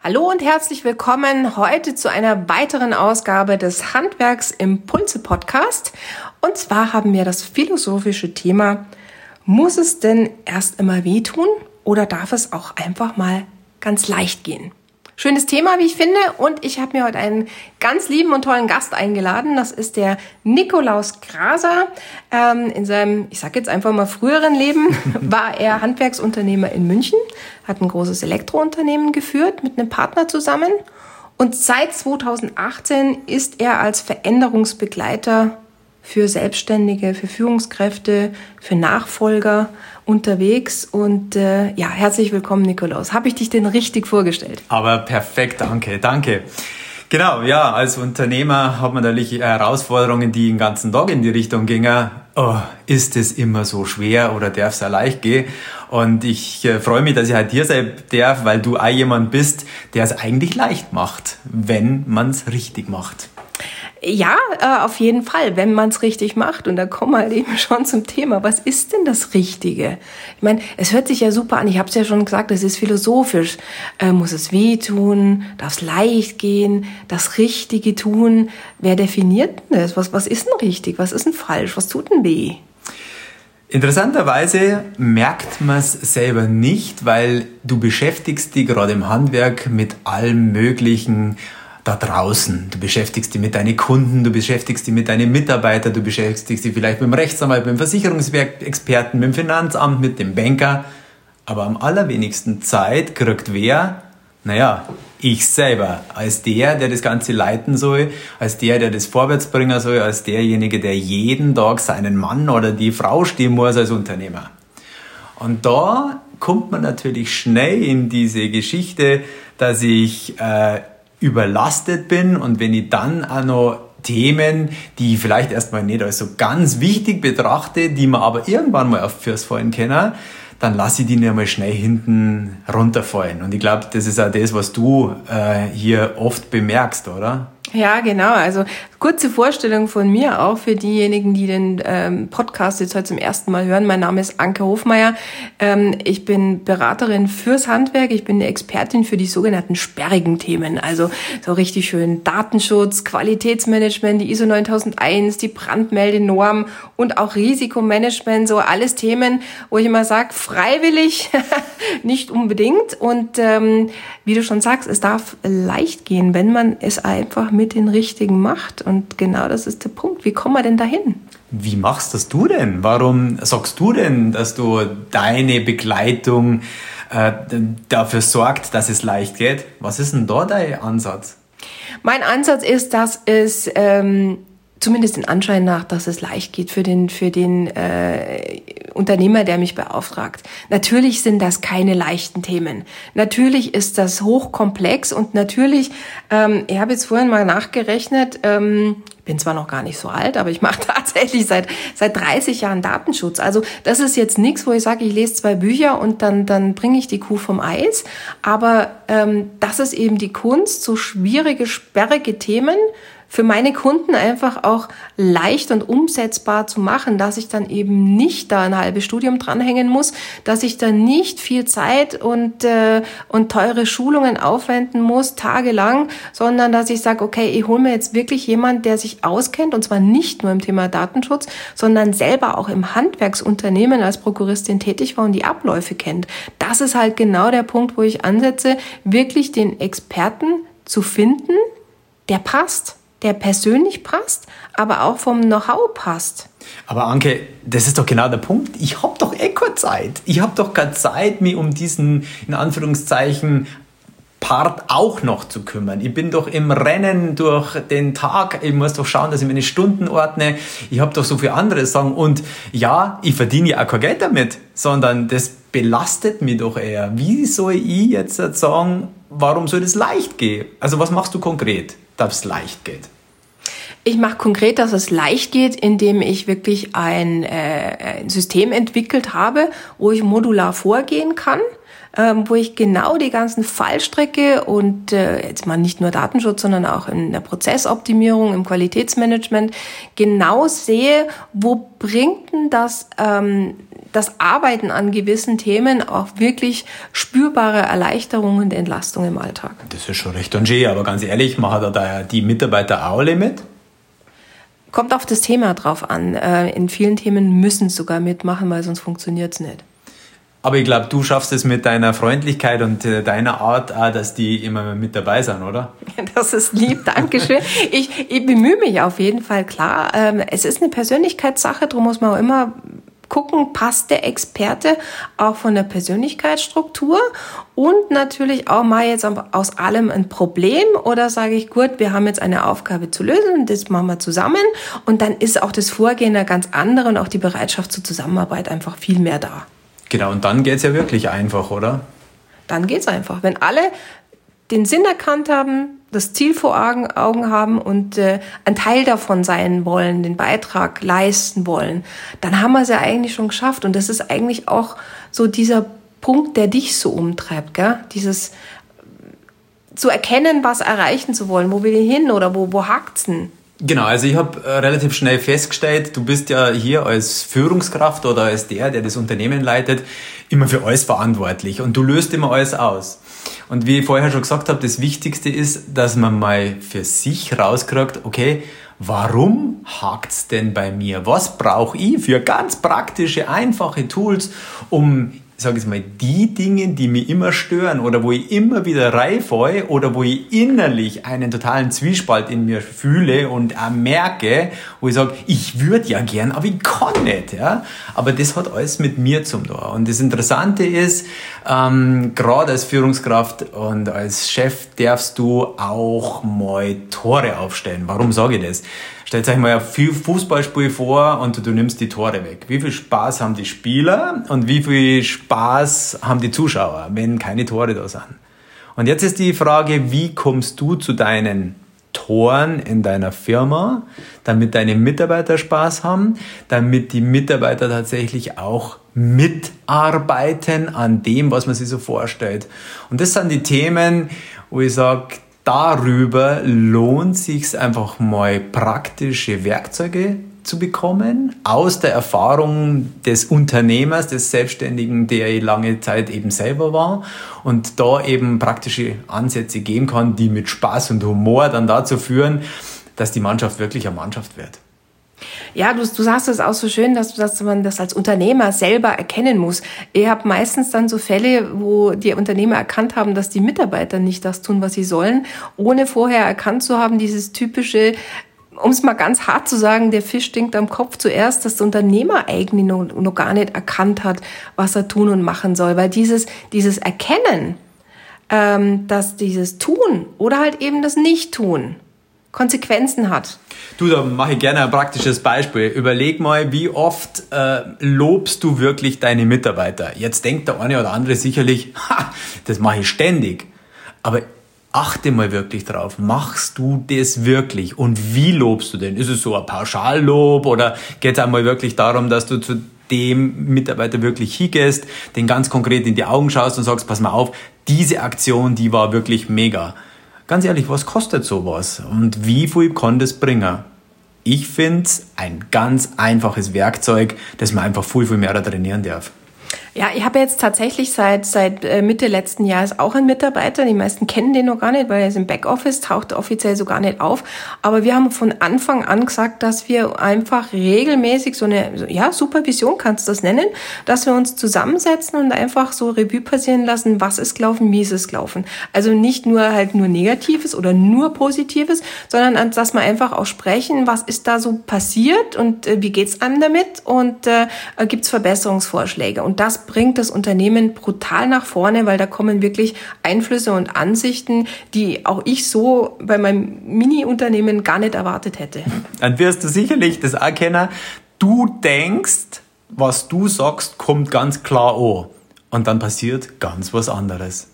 Hallo und herzlich willkommen heute zu einer weiteren Ausgabe des Handwerksimpulse Podcast. Und zwar haben wir das philosophische Thema, muss es denn erst immer wehtun oder darf es auch einfach mal ganz leicht gehen? Schönes Thema, wie ich finde. Und ich habe mir heute einen ganz lieben und tollen Gast eingeladen. Das ist der Nikolaus Graser. Ähm, in seinem, ich sage jetzt einfach mal früheren Leben, war er Handwerksunternehmer in München, hat ein großes Elektrounternehmen geführt mit einem Partner zusammen. Und seit 2018 ist er als Veränderungsbegleiter für Selbstständige, für Führungskräfte, für Nachfolger unterwegs. Und äh, ja, herzlich willkommen, Nikolaus. Habe ich dich denn richtig vorgestellt? Aber perfekt, danke, danke. Genau, ja, als Unternehmer hat man natürlich Herausforderungen, die den ganzen Tag in die Richtung gingen. Oh, ist es immer so schwer oder darf es ja leicht gehen? Und ich äh, freue mich, dass ich halt hier sein darf, weil du auch jemand bist, der es eigentlich leicht macht, wenn man es richtig macht. Ja, äh, auf jeden Fall, wenn man es richtig macht. Und da kommen wir halt eben schon zum Thema. Was ist denn das Richtige? Ich meine, es hört sich ja super an. Ich habe es ja schon gesagt, es ist philosophisch. Äh, muss es wehtun? Darf es leicht gehen? Das Richtige tun? Wer definiert denn das? Was, was ist denn richtig? Was ist denn falsch? Was tut denn weh? Interessanterweise merkt man es selber nicht, weil du beschäftigst dich gerade im Handwerk mit allem Möglichen da draußen. Du beschäftigst dich mit deinen Kunden, du beschäftigst dich mit deinen Mitarbeitern, du beschäftigst dich vielleicht mit dem Rechtsanwalt, mit dem Versicherungsexperten, mit dem Finanzamt, mit dem Banker. Aber am allerwenigsten Zeit kriegt wer? Naja, ich selber, als der, der das Ganze leiten soll, als der, der das vorwärts bringen soll, als derjenige, der jeden Tag seinen Mann oder die Frau stehen muss als Unternehmer. Und da kommt man natürlich schnell in diese Geschichte, dass ich äh, überlastet bin und wenn ich dann auch noch Themen, die ich vielleicht erstmal nicht als so ganz wichtig betrachte, die man aber irgendwann mal auf Fürs fallen können, dann lasse ich die nicht mal schnell hinten runterfallen. Und ich glaube, das ist auch das, was du äh, hier oft bemerkst, oder? Ja, genau. Also kurze Vorstellung von mir auch für diejenigen, die den ähm, Podcast jetzt heute zum ersten Mal hören. Mein Name ist Anke Hofmeier. Ähm, ich bin Beraterin fürs Handwerk. Ich bin eine Expertin für die sogenannten sperrigen Themen. Also so richtig schön Datenschutz, Qualitätsmanagement, die ISO 9001, die Brandmeldenorm und auch Risikomanagement. So alles Themen, wo ich immer sage, freiwillig, nicht unbedingt. Und ähm, wie du schon sagst, es darf leicht gehen, wenn man es einfach mit den richtigen macht. Und genau das ist der Punkt. Wie kommen wir denn dahin? Wie machst das du denn? Warum sagst du denn, dass du deine Begleitung äh, dafür sorgt, dass es leicht geht? Was ist denn da dein Ansatz? Mein Ansatz ist, dass es ähm, zumindest den Anschein nach, dass es leicht geht für den, für den äh, Unternehmer, der mich beauftragt. Natürlich sind das keine leichten Themen. Natürlich ist das hochkomplex und natürlich, ähm, ich habe jetzt vorhin mal nachgerechnet, ähm, bin zwar noch gar nicht so alt, aber ich mache tatsächlich seit seit 30 Jahren Datenschutz. Also das ist jetzt nichts, wo ich sage, ich lese zwei Bücher und dann dann bringe ich die Kuh vom Eis. Aber ähm, das ist eben die Kunst, so schwierige, sperrige Themen für meine Kunden einfach auch leicht und umsetzbar zu machen, dass ich dann eben nicht da ein halbes Studium dranhängen muss, dass ich dann nicht viel Zeit und, äh, und teure Schulungen aufwenden muss, tagelang, sondern dass ich sage, okay, ich hole mir jetzt wirklich jemand, der sich auskennt, und zwar nicht nur im Thema Datenschutz, sondern selber auch im Handwerksunternehmen als Prokuristin tätig war und die Abläufe kennt. Das ist halt genau der Punkt, wo ich ansetze, wirklich den Experten zu finden, der passt der persönlich passt, aber auch vom Know-how passt. Aber Anke, das ist doch genau der Punkt. Ich habe doch eh Zeit. Ich habe doch keine Zeit, mich um diesen, in Anführungszeichen, Part auch noch zu kümmern. Ich bin doch im Rennen durch den Tag. Ich muss doch schauen, dass ich meine Stunden ordne. Ich habe doch so viel anderes sagen. Und ja, ich verdiene ja auch kein Geld damit, sondern das belastet mich doch eher. Wie soll ich jetzt sagen, warum soll das leicht gehen? Also was machst du konkret? Dass es leicht geht? Ich mache konkret, dass es leicht geht, indem ich wirklich ein, äh, ein System entwickelt habe, wo ich modular vorgehen kann ähm, wo ich genau die ganzen Fallstrecke und äh, jetzt mal nicht nur Datenschutz, sondern auch in der Prozessoptimierung, im Qualitätsmanagement genau sehe, wo bringt denn das ähm, das Arbeiten an gewissen Themen auch wirklich spürbare Erleichterungen und Entlastung im Alltag. Das ist schon recht schön, aber ganz ehrlich, machen da die Mitarbeiter auch alle mit? Kommt auf das Thema drauf an. Äh, in vielen Themen müssen es sogar mitmachen, weil sonst funktioniert es nicht. Aber ich glaube, du schaffst es mit deiner Freundlichkeit und äh, deiner Art auch, dass die immer mit dabei sind, oder? Das ist lieb, Dankeschön. ich, ich bemühe mich auf jeden Fall, klar. Ähm, es ist eine Persönlichkeitssache, darum muss man auch immer gucken, passt der Experte auch von der Persönlichkeitsstruktur und natürlich auch mal jetzt aus allem ein Problem oder sage ich, gut, wir haben jetzt eine Aufgabe zu lösen, das machen wir zusammen und dann ist auch das Vorgehen da ganz andere und auch die Bereitschaft zur Zusammenarbeit einfach viel mehr da. Genau, und dann geht es ja wirklich einfach, oder? Dann geht es einfach. Wenn alle den Sinn erkannt haben, das Ziel vor Augen haben und äh, ein Teil davon sein wollen, den Beitrag leisten wollen, dann haben wir es ja eigentlich schon geschafft. Und das ist eigentlich auch so dieser Punkt, der dich so umtreibt, gell? Dieses zu erkennen, was erreichen zu wollen, wo will ich hin oder wo, wo hakt's denn? Genau, also ich habe äh, relativ schnell festgestellt, du bist ja hier als Führungskraft oder als der, der das Unternehmen leitet, immer für alles verantwortlich und du löst immer alles aus. Und wie ich vorher schon gesagt habe, das Wichtigste ist, dass man mal für sich rauskriegt, okay, warum hakt's denn bei mir? Was brauche ich für ganz praktische, einfache Tools, um sage ich mal, die Dinge, die mich immer stören oder wo ich immer wieder reinfalle oder wo ich innerlich einen totalen Zwiespalt in mir fühle und auch merke, wo ich sage, ich würde ja gern, aber ich kann nicht. Ja? Aber das hat alles mit mir zum tun. Und das Interessante ist, ähm, gerade als Führungskraft und als Chef darfst du auch mal Tore aufstellen. Warum sage ich das? Stellt euch mal ein Fußballspiel vor und du nimmst die Tore weg. Wie viel Spaß haben die Spieler und wie viel Spaß haben die Zuschauer, wenn keine Tore da sind? Und jetzt ist die Frage, wie kommst du zu deinen Toren in deiner Firma, damit deine Mitarbeiter Spaß haben, damit die Mitarbeiter tatsächlich auch mitarbeiten an dem, was man sich so vorstellt. Und das sind die Themen, wo ich sage, darüber lohnt sich einfach mal praktische Werkzeuge zu bekommen aus der Erfahrung des Unternehmers, des Selbstständigen, der lange Zeit eben selber war und da eben praktische Ansätze geben kann, die mit Spaß und Humor dann dazu führen, dass die Mannschaft wirklich eine Mannschaft wird. Ja, du, du sagst es auch so schön, dass, dass man das als Unternehmer selber erkennen muss. Ihr habt meistens dann so Fälle, wo die Unternehmer erkannt haben, dass die Mitarbeiter nicht das tun, was sie sollen, ohne vorher erkannt zu haben, dieses typische, um es mal ganz hart zu sagen, der Fisch stinkt am Kopf zuerst, dass der Unternehmer eigentlich noch, noch gar nicht erkannt hat, was er tun und machen soll. Weil dieses, dieses Erkennen, ähm, dass dieses Tun oder halt eben das Nicht-Tun Konsequenzen hat. Du, da mache ich gerne ein praktisches Beispiel. Überleg mal, wie oft äh, lobst du wirklich deine Mitarbeiter? Jetzt denkt der eine oder andere sicherlich, ha, das mache ich ständig. Aber achte mal wirklich drauf. Machst du das wirklich? Und wie lobst du denn? Ist es so ein Pauschallob oder geht es einmal wirklich darum, dass du zu dem Mitarbeiter wirklich hingehst, den ganz konkret in die Augen schaust und sagst, pass mal auf, diese Aktion, die war wirklich mega. Ganz ehrlich, was kostet sowas? Und wie viel kann das bringen? Ich finde es ein ganz einfaches Werkzeug, das man einfach viel, viel mehr trainieren darf. Ja, ich habe jetzt tatsächlich seit, seit äh, Mitte letzten Jahres auch einen Mitarbeiter. Die meisten kennen den noch gar nicht, weil er ist im Backoffice, taucht offiziell so gar nicht auf. Aber wir haben von Anfang an gesagt, dass wir einfach regelmäßig so eine, ja, Supervision kannst du das nennen, dass wir uns zusammensetzen und einfach so Revue passieren lassen, was ist gelaufen, wie ist es gelaufen. Also nicht nur halt nur Negatives oder nur Positives, sondern dass wir einfach auch sprechen, was ist da so passiert und äh, wie geht's einem damit und äh, gibt's Verbesserungsvorschläge. Und das bringt das Unternehmen brutal nach vorne, weil da kommen wirklich Einflüsse und Ansichten, die auch ich so bei meinem Mini-Unternehmen gar nicht erwartet hätte. Dann wirst du sicherlich das erkennen. Du denkst, was du sagst, kommt ganz klar an. Und dann passiert ganz was anderes.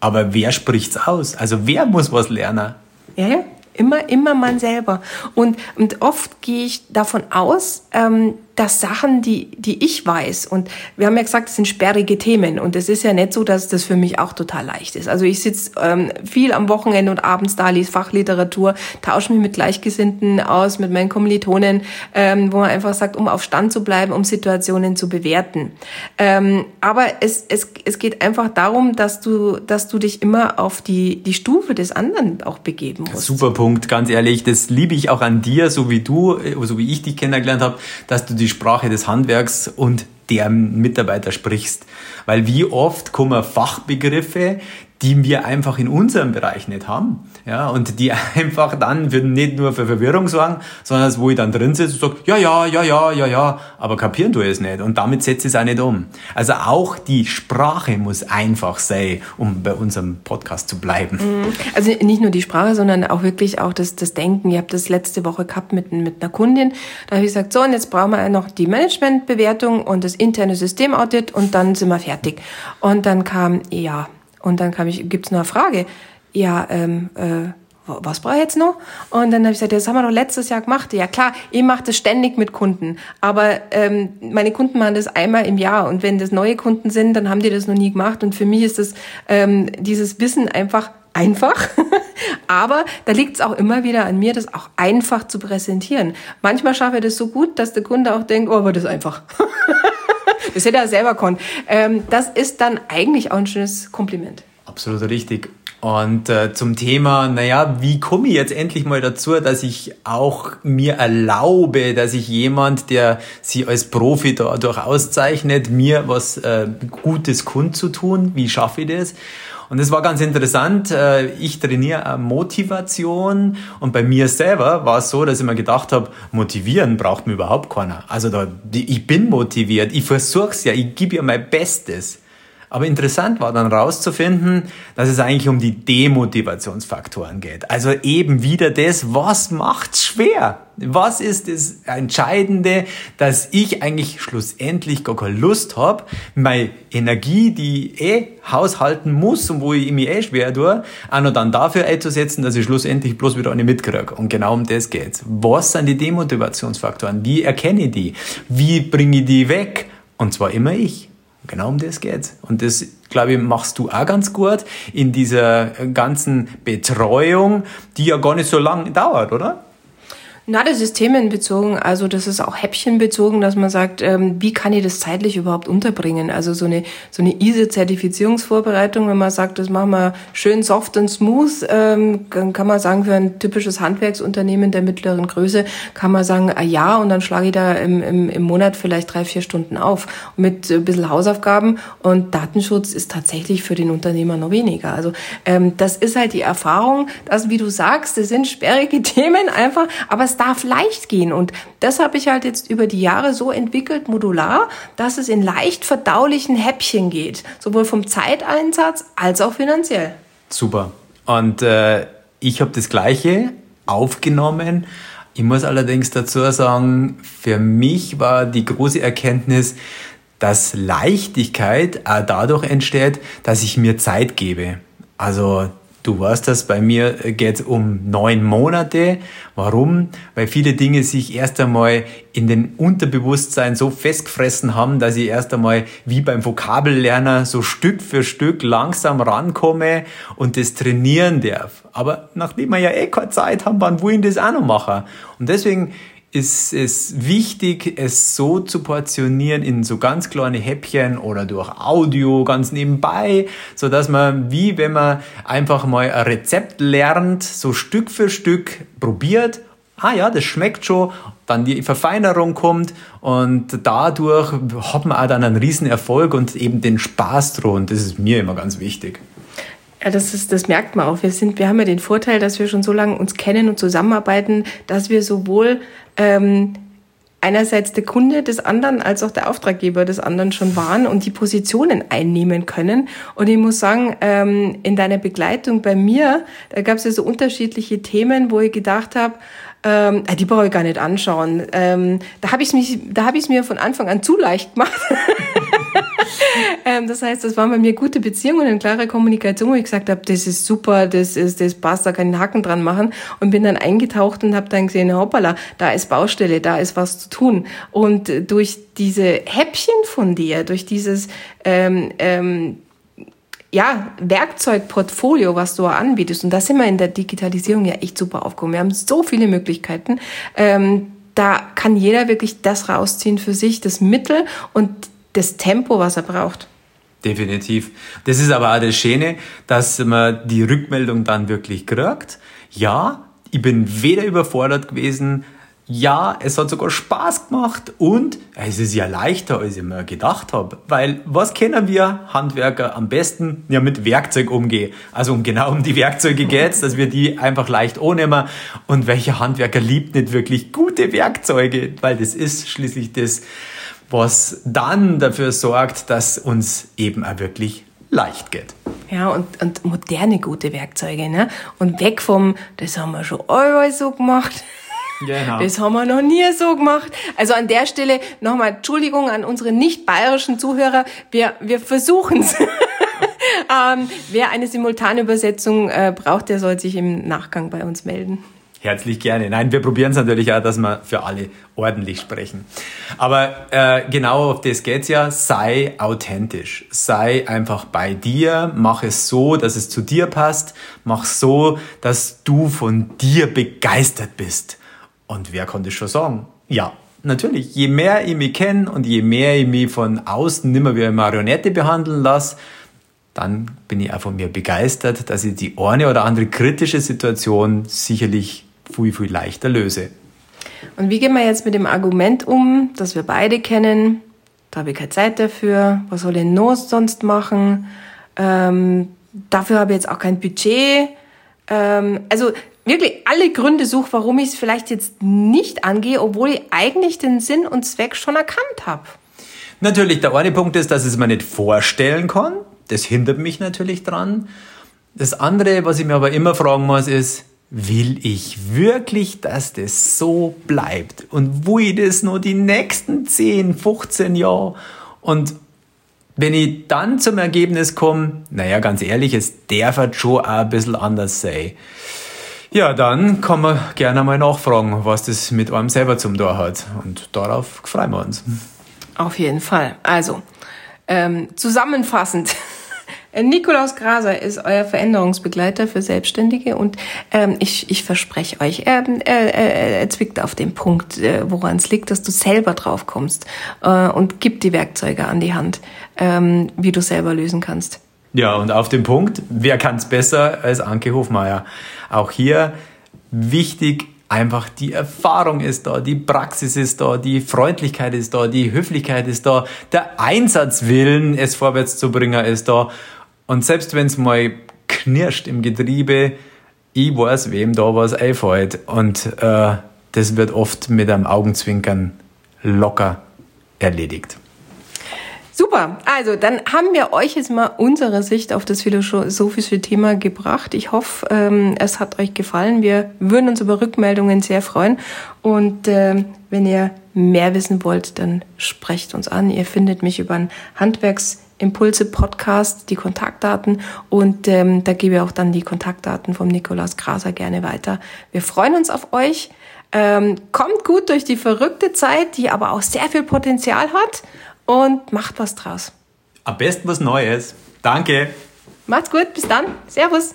Aber wer spricht's aus? Also wer muss was lernen? Ja, ja. Immer, immer man selber. Und, und oft gehe ich davon aus, ähm, dass Sachen, die, die ich weiß, und wir haben ja gesagt, es sind sperrige Themen, und es ist ja nicht so, dass das für mich auch total leicht ist. Also ich sitze ähm, viel am Wochenende und abends da, lese Fachliteratur, tausche mich mit Gleichgesinnten aus, mit meinen Kommilitonen, ähm, wo man einfach sagt, um auf Stand zu bleiben, um Situationen zu bewerten. Ähm, aber es, es, es geht einfach darum, dass du, dass du dich immer auf die, die Stufe des anderen auch begeben musst. Super Punkt, ganz ehrlich. Das liebe ich auch an dir, so wie du, äh, so wie ich dich kennengelernt habe, dass du die Sprache des Handwerks und der Mitarbeiter sprichst. Weil wie oft kommen Fachbegriffe, die wir einfach in unserem Bereich nicht haben. Ja, und die einfach dann für, nicht nur für Verwirrung sorgen, sondern wo ich dann drin sitze und sage, ja, ja, ja, ja, ja, ja, aber kapieren du es nicht. Und damit setze ich es auch nicht um. Also auch die Sprache muss einfach sein, um bei unserem Podcast zu bleiben. Mhm. Also nicht nur die Sprache, sondern auch wirklich auch das, das Denken. Ich habe das letzte Woche gehabt mit, mit einer Kundin. Da habe ich gesagt, so, und jetzt brauchen wir noch die Managementbewertung und das interne Systemaudit und dann sind wir fertig. Und dann kam, ja, und dann kam ich, gibt's noch eine Frage. Ja, ähm, äh, was brauche ich jetzt noch? Und dann habe ich gesagt, das haben wir doch letztes Jahr gemacht. Ja klar, ich mache das ständig mit Kunden, aber ähm, meine Kunden machen das einmal im Jahr und wenn das neue Kunden sind, dann haben die das noch nie gemacht und für mich ist das ähm, dieses Wissen einfach einfach, aber da liegt es auch immer wieder an mir, das auch einfach zu präsentieren. Manchmal schaffe ich das so gut, dass der Kunde auch denkt, oh, aber das einfach. das hätte er selber konnt. Ähm, das ist dann eigentlich auch ein schönes Kompliment. Absolut richtig. Und äh, zum Thema, naja, wie komme ich jetzt endlich mal dazu, dass ich auch mir erlaube, dass ich jemand, der sich als Profi dadurch auszeichnet, mir was äh, Gutes kundzutun, wie schaffe ich das? Und es war ganz interessant. Äh, ich trainiere Motivation und bei mir selber war es so, dass ich mir gedacht habe, motivieren braucht mir überhaupt keiner. Also da, ich bin motiviert, ich versuch's ja, ich gebe ja mein Bestes. Aber interessant war dann rauszufinden, dass es eigentlich um die Demotivationsfaktoren geht. Also eben wieder das, was macht's schwer? Was ist das Entscheidende, dass ich eigentlich schlussendlich gar keine Lust habe, meine Energie, die ich eh haushalten muss und wo ich mich eh schwer tue, auch noch dann dafür einzusetzen, dass ich schlussendlich bloß wieder eine mitkriege. Und genau um das geht's. Was sind die Demotivationsfaktoren? Wie erkenne ich die? Wie bringe ich die weg? Und zwar immer ich. Genau um das geht's. Und das, glaube ich, machst du auch ganz gut in dieser ganzen Betreuung, die ja gar nicht so lange dauert, oder? Na, das ist themenbezogen, also das ist auch häppchenbezogen, dass man sagt, ähm, wie kann ich das zeitlich überhaupt unterbringen? Also so eine so eine ISO-Zertifizierungsvorbereitung, wenn man sagt, das machen wir schön soft und smooth, ähm, dann kann man sagen, für ein typisches Handwerksunternehmen der mittleren Größe kann man sagen, ah ja, und dann schlage ich da im, im, im Monat vielleicht drei, vier Stunden auf mit ein bisschen Hausaufgaben und Datenschutz ist tatsächlich für den Unternehmer noch weniger. Also ähm, das ist halt die Erfahrung, dass, wie du sagst, das sind sperrige Themen einfach, aber es darf leicht gehen. Und das habe ich halt jetzt über die Jahre so entwickelt, modular, dass es in leicht verdaulichen Häppchen geht. Sowohl vom Zeiteinsatz als auch finanziell. Super. Und äh, ich habe das Gleiche aufgenommen. Ich muss allerdings dazu sagen, für mich war die große Erkenntnis, dass Leichtigkeit dadurch entsteht, dass ich mir Zeit gebe. Also Du weißt das, bei mir geht es um neun Monate. Warum? Weil viele Dinge sich erst einmal in den Unterbewusstsein so festgefressen haben, dass ich erst einmal wie beim Vokabellerner so Stück für Stück langsam rankomme und das trainieren darf. Aber nachdem wir ja eh keine Zeit haben, wann wollen das auch noch machen? Und deswegen ist es wichtig, es so zu portionieren in so ganz kleine Häppchen oder durch Audio ganz nebenbei, so dass man, wie wenn man einfach mal ein Rezept lernt, so Stück für Stück probiert. Ah ja, das schmeckt schon, dann die Verfeinerung kommt und dadurch hat man auch dann einen riesen Erfolg und eben den Spaß dran. Das ist mir immer ganz wichtig. Das ist, das merkt man auch. Wir sind, wir haben ja den Vorteil, dass wir schon so lange uns kennen und zusammenarbeiten, dass wir sowohl ähm, einerseits der Kunde des anderen als auch der Auftraggeber des anderen schon waren und die Positionen einnehmen können. Und ich muss sagen, ähm, in deiner Begleitung bei mir, da gab es ja so unterschiedliche Themen, wo ich gedacht habe, ähm, die brauche ich gar nicht anschauen. Ähm, da habe ich es mir von Anfang an zu leicht gemacht. ähm, das heißt, das waren bei mir gute Beziehungen und klare Kommunikation, wo ich gesagt habe, das ist super, das ist, das passt, da kann ich einen Haken dran machen und bin dann eingetaucht und habe dann gesehen, hoppala, da ist Baustelle, da ist was zu tun. Und durch diese Häppchen von dir, durch dieses ähm, ähm, ja, Werkzeugportfolio, was du anbietest. Und da sind wir in der Digitalisierung ja echt super aufgekommen. Wir haben so viele Möglichkeiten. Ähm, da kann jeder wirklich das rausziehen für sich, das Mittel und das Tempo, was er braucht. Definitiv. Das ist aber auch das Schöne, dass man die Rückmeldung dann wirklich kriegt. Ja, ich bin weder überfordert gewesen, ja, es hat sogar Spaß gemacht und es ist ja leichter, als ich mir gedacht habe. Weil was kennen wir Handwerker am besten? Ja, mit Werkzeug umgehen. Also um genau um die Werkzeuge geht's, dass wir die einfach leicht ohnehmen. Und welcher Handwerker liebt nicht wirklich gute Werkzeuge? Weil das ist schließlich das, was dann dafür sorgt, dass uns eben auch wirklich leicht geht. Ja, und, und moderne gute Werkzeuge, ne? Und weg vom, das haben wir schon allweil so gemacht. Genau. Das haben wir noch nie so gemacht. Also an der Stelle nochmal Entschuldigung an unsere nicht bayerischen Zuhörer. Wir, wir versuchen es. ähm, wer eine simultane Übersetzung äh, braucht, der soll sich im Nachgang bei uns melden. Herzlich gerne. Nein, wir probieren es natürlich auch, dass wir für alle ordentlich sprechen. Aber äh, genau auf das geht's ja. Sei authentisch. Sei einfach bei dir. Mach es so, dass es zu dir passt. Mach so, dass du von dir begeistert bist. Und wer konnte schon sagen? Ja, natürlich. Je mehr ich mich kenne und je mehr ich mich von außen nimmer wie eine Marionette behandeln lasse, dann bin ich auch von mir begeistert, dass ich die eine oder andere kritische Situation sicherlich viel, viel leichter löse. Und wie gehen wir jetzt mit dem Argument um, das wir beide kennen? Da habe ich keine Zeit dafür. Was soll ich noch sonst machen? Ähm, dafür habe ich jetzt auch kein Budget. Ähm, also wirklich alle Gründe suche, warum ich es vielleicht jetzt nicht angehe, obwohl ich eigentlich den Sinn und Zweck schon erkannt habe. Natürlich, der eine Punkt ist, dass ich es mir nicht vorstellen kann. Das hindert mich natürlich dran. Das andere, was ich mir aber immer fragen muss, ist, will ich wirklich, dass das so bleibt? Und wo ich das nur die nächsten 10, 15 Jahre? Und wenn ich dann zum Ergebnis komme, naja, ganz ehrlich, es darf halt schon auch ein bisschen anders sein. Ja, dann kann man gerne mal nachfragen, was das mit einem selber zum Tor hat. Und darauf freuen wir uns. Auf jeden Fall. Also, ähm, zusammenfassend. Nikolaus Graser ist euer Veränderungsbegleiter für Selbstständige und ähm, ich, ich verspreche euch, er, er, er zwickt auf den Punkt, äh, woran es liegt, dass du selber drauf kommst äh, und gibt die Werkzeuge an die Hand, ähm, wie du selber lösen kannst. Ja, und auf den Punkt, wer kann es besser als Anke Hofmeier? Auch hier wichtig, einfach die Erfahrung ist da, die Praxis ist da, die Freundlichkeit ist da, die Höflichkeit ist da, der Einsatzwillen, es vorwärts zu bringen, ist da. Und selbst wenn es mal knirscht im Getriebe, ich weiß, wem da was einfällt. Und äh, das wird oft mit einem Augenzwinkern locker erledigt. Super, also dann haben wir euch jetzt mal unsere Sicht auf das philosophische Thema gebracht. Ich hoffe, ähm, es hat euch gefallen. Wir würden uns über Rückmeldungen sehr freuen. Und äh, wenn ihr mehr wissen wollt, dann sprecht uns an. Ihr findet mich über einen Handwerksimpulse Podcast, die Kontaktdaten und ähm, da gebe ich auch dann die Kontaktdaten vom Nikolaus Graser gerne weiter. Wir freuen uns auf euch. Ähm, kommt gut durch die verrückte Zeit, die aber auch sehr viel Potenzial hat und macht was draus. Am besten was Neues. Danke. Macht's gut, bis dann. Servus.